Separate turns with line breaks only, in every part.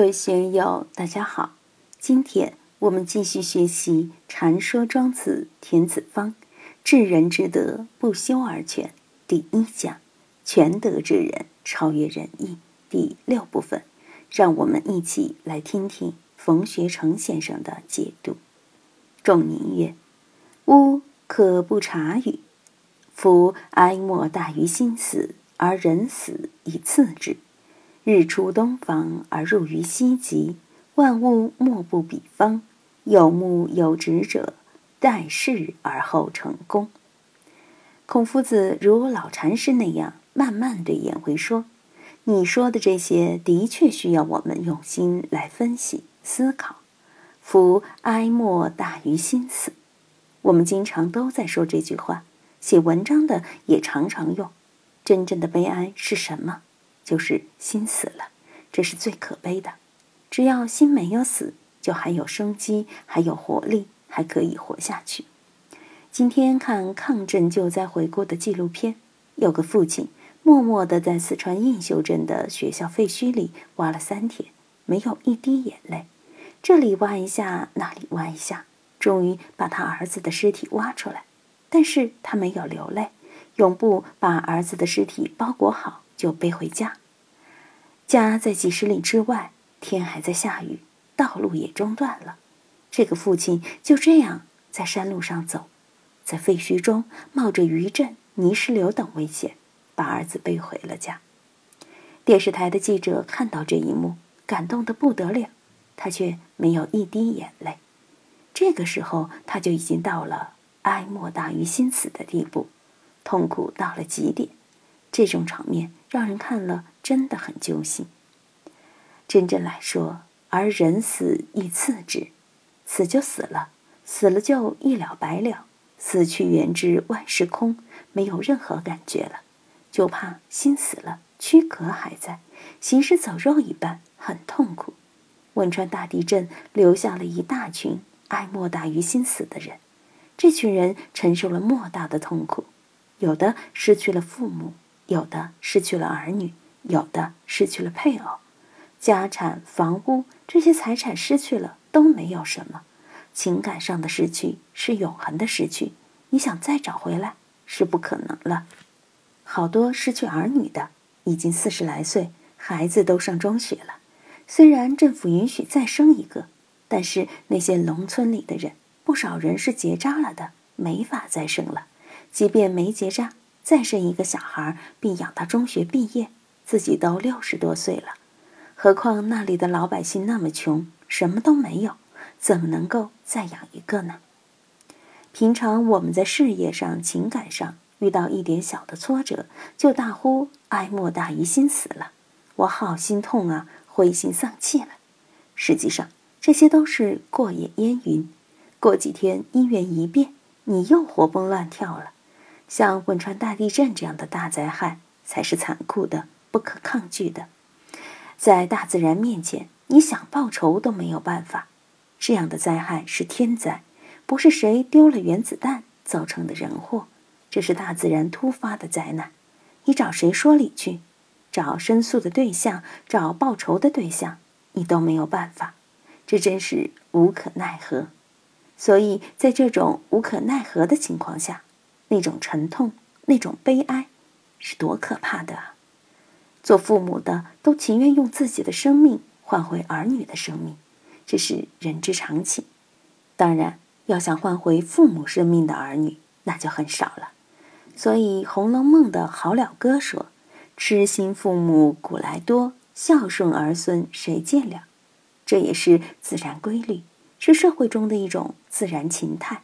各位学友，大家好！今天我们继续学习《禅说庄子·田子方至人之德，不修而全》第一讲“全德之人，超越仁义”第六部分。让我们一起来听听冯学成先生的解读。仲宁曰：“吾可不察语。夫哀莫大于心死，而人死以次之。”日出东方而入于西极，万物莫不比方。有目有直者，待事而后成功。孔夫子如老禅师那样，慢慢对颜回说：“你说的这些，的确需要我们用心来分析思考。夫哀莫大于心死。我们经常都在说这句话，写文章的也常常用。真正的悲哀是什么？”就是心死了，这是最可悲的。只要心没有死，就还有生机，还有活力，还可以活下去。今天看抗震救灾回顾的纪录片，有个父亲默默地在四川映秀镇的学校废墟里挖了三天，没有一滴眼泪。这里挖一下，那里挖一下，终于把他儿子的尸体挖出来。但是他没有流泪，用布把儿子的尸体包裹好，就背回家。家在几十里之外，天还在下雨，道路也中断了。这个父亲就这样在山路上走，在废墟中冒着余震、泥石流等危险，把儿子背回了家。电视台的记者看到这一幕，感动得不得了，他却没有一滴眼泪。这个时候，他就已经到了哀莫大于心死的地步，痛苦到了极点。这种场面让人看了真的很揪心。真正来说，而人死亦次之，死就死了，死了就一了百了，死去元知万事空，没有任何感觉了。就怕心死了，躯壳还在，行尸走肉一般，很痛苦。汶川大地震留下了一大群爱莫大于心死的人，这群人承受了莫大的痛苦，有的失去了父母。有的失去了儿女，有的失去了配偶，家产、房屋这些财产失去了都没有什么，情感上的失去是永恒的失去，你想再找回来是不可能了。好多失去儿女的已经四十来岁，孩子都上中学了，虽然政府允许再生一个，但是那些农村里的人，不少人是结扎了的，没法再生了，即便没结扎。再生一个小孩，并养到中学毕业，自己都六十多岁了。何况那里的老百姓那么穷，什么都没有，怎么能够再养一个呢？平常我们在事业上、情感上遇到一点小的挫折，就大呼“哀莫大于心死了”，我好心痛啊，灰心丧气了。实际上，这些都是过眼烟云。过几天，姻缘一变，你又活蹦乱跳了。像汶川大地震这样的大灾害才是残酷的、不可抗拒的。在大自然面前，你想报仇都没有办法。这样的灾害是天灾，不是谁丢了原子弹造成的人祸，这是大自然突发的灾难。你找谁说理去？找申诉的对象，找报仇的对象，你都没有办法。这真是无可奈何。所以在这种无可奈何的情况下。那种沉痛，那种悲哀，是多可怕的啊！做父母的都情愿用自己的生命换回儿女的生命，这是人之常情。当然，要想换回父母生命的儿女，那就很少了。所以，《红楼梦》的好了歌说：“痴心父母古来多，孝顺儿孙谁见了？”这也是自然规律，是社会中的一种自然情态。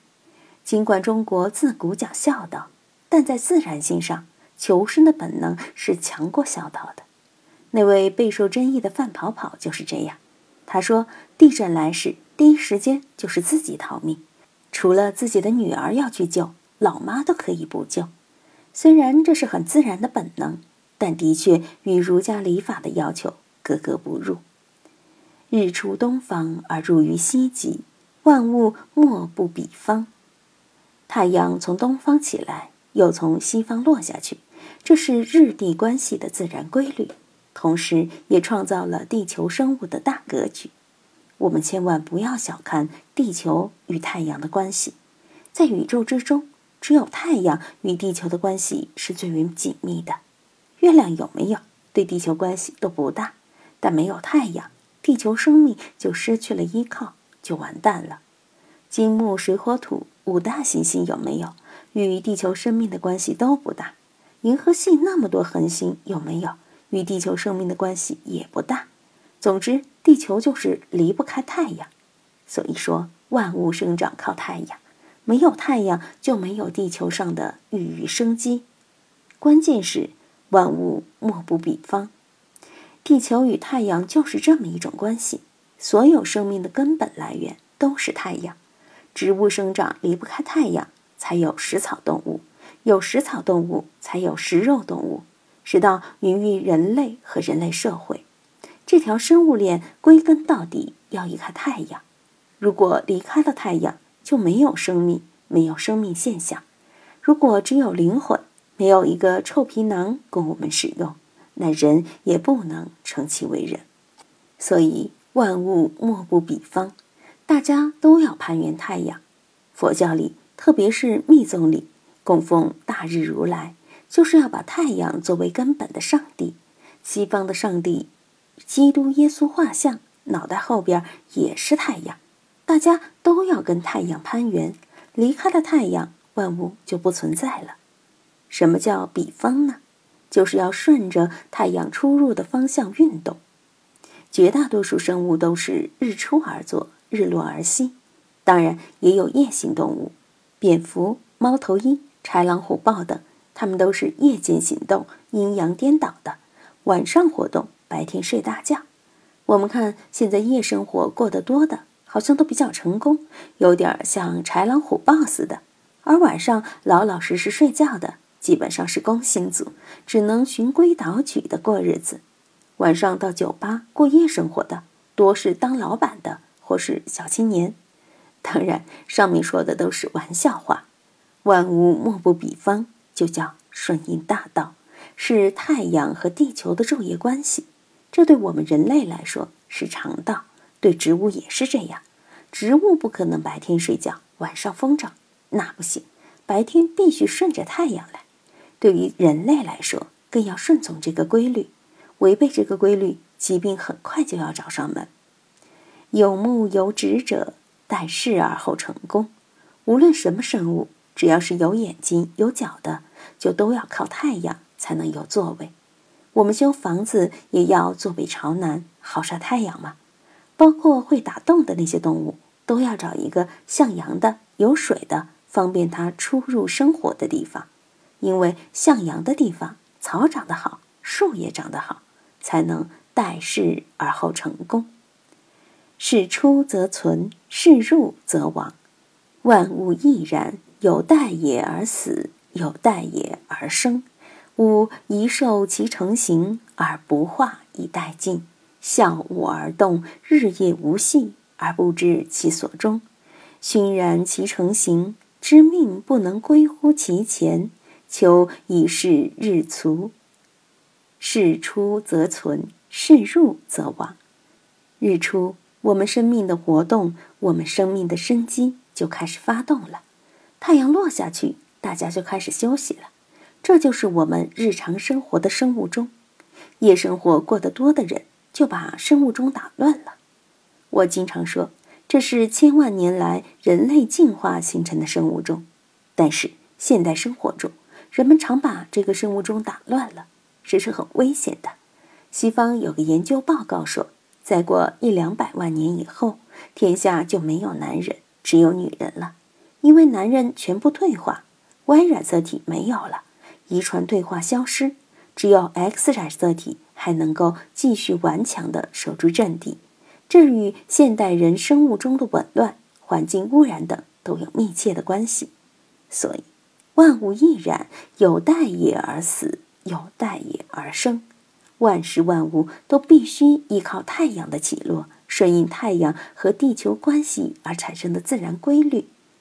尽管中国自古讲孝道，但在自然性上，求生的本能是强过孝道的。那位备受争议的范跑跑就是这样。他说：“地震来时，第一时间就是自己逃命，除了自己的女儿要去救，老妈都可以不救。虽然这是很自然的本能，但的确与儒家礼法的要求格格不入。日出东方而入于西极，万物莫不比方。”太阳从东方起来，又从西方落下去，这是日地关系的自然规律。同时也创造了地球生物的大格局。我们千万不要小看地球与太阳的关系，在宇宙之中，只有太阳与地球的关系是最为紧密的。月亮有没有对地球关系都不大，但没有太阳，地球生命就失去了依靠，就完蛋了。金木水火土五大行星有没有与地球生命的关系都不大？银河系那么多恒星有没有与地球生命的关系也不大？总之，地球就是离不开太阳。所以说，万物生长靠太阳，没有太阳就没有地球上的孕育生机。关键是。万物莫不比方，地球与太阳就是这么一种关系。所有生命的根本来源都是太阳，植物生长离不开太阳，才有食草动物，有食草动物才有食肉动物，直到孕育人类和人类社会。这条生物链归根到底要依靠太阳。如果离开了太阳，就没有生命，没有生命现象。如果只有灵魂。没有一个臭皮囊供我们使用，那人也不能称其为人。所以万物莫不比方，大家都要攀援太阳。佛教里，特别是密宗里，供奉大日如来，就是要把太阳作为根本的上帝。西方的上帝，基督耶稣画像，脑袋后边也是太阳。大家都要跟太阳攀援，离开了太阳，万物就不存在了。什么叫比方呢？就是要顺着太阳出入的方向运动。绝大多数生物都是日出而作，日落而息。当然，也有夜行动物，蝙蝠、猫头鹰、豺狼虎豹等，它们都是夜间行动，阴阳颠倒的，晚上活动，白天睡大觉。我们看现在夜生活过得多的，好像都比较成功，有点像豺狼虎豹似的；而晚上老老实实睡觉的。基本上是工薪族，只能循规蹈矩的过日子。晚上到酒吧过夜生活的，多是当老板的或是小青年。当然，上面说的都是玩笑话。万物莫不比方，就叫顺应大道，是太阳和地球的昼夜关系。这对我们人类来说是常道，对植物也是这样。植物不可能白天睡觉，晚上疯长，那不行。白天必须顺着太阳来。对于人类来说，更要顺从这个规律。违背这个规律，疾病很快就要找上门。有目有指者，待事而后成功。无论什么生物，只要是有眼睛有脚的，就都要靠太阳才能有座位。我们修房子也要坐北朝南，好晒太阳嘛。包括会打洞的那些动物，都要找一个向阳的、有水的，方便它出入生活的地方。因为向阳的地方，草长得好，树也长得好，才能待事而后成功。事出则存，事入则亡。万物亦然，有待也而死，有待也而生。吾一受其成形而不化以待尽，向物而动，日夜无隙而不知其所终。熏然其成形，知命不能归乎其前。求以是日卒，事出则存，事入则亡。日出，我们生命的活动，我们生命的生机就开始发动了。太阳落下去，大家就开始休息了。这就是我们日常生活的生物钟。夜生活过得多的人，就把生物钟打乱了。我经常说，这是千万年来人类进化形成的生物钟。但是现代生活中，人们常把这个生物钟打乱了，这是很危险的。西方有个研究报告说，再过一两百万年以后，天下就没有男人，只有女人了，因为男人全部退化，Y 染色体没有了，遗传退化消失，只有 X 染色体还能够继续顽强地守住阵地。这与现代人生物钟的紊乱、环境污染等都有密切的关系，所以。万物亦然，有待也而死，有待也而生。万事万物都必须依靠太阳的起落，顺应太阳和地球关系而产生的自然规律，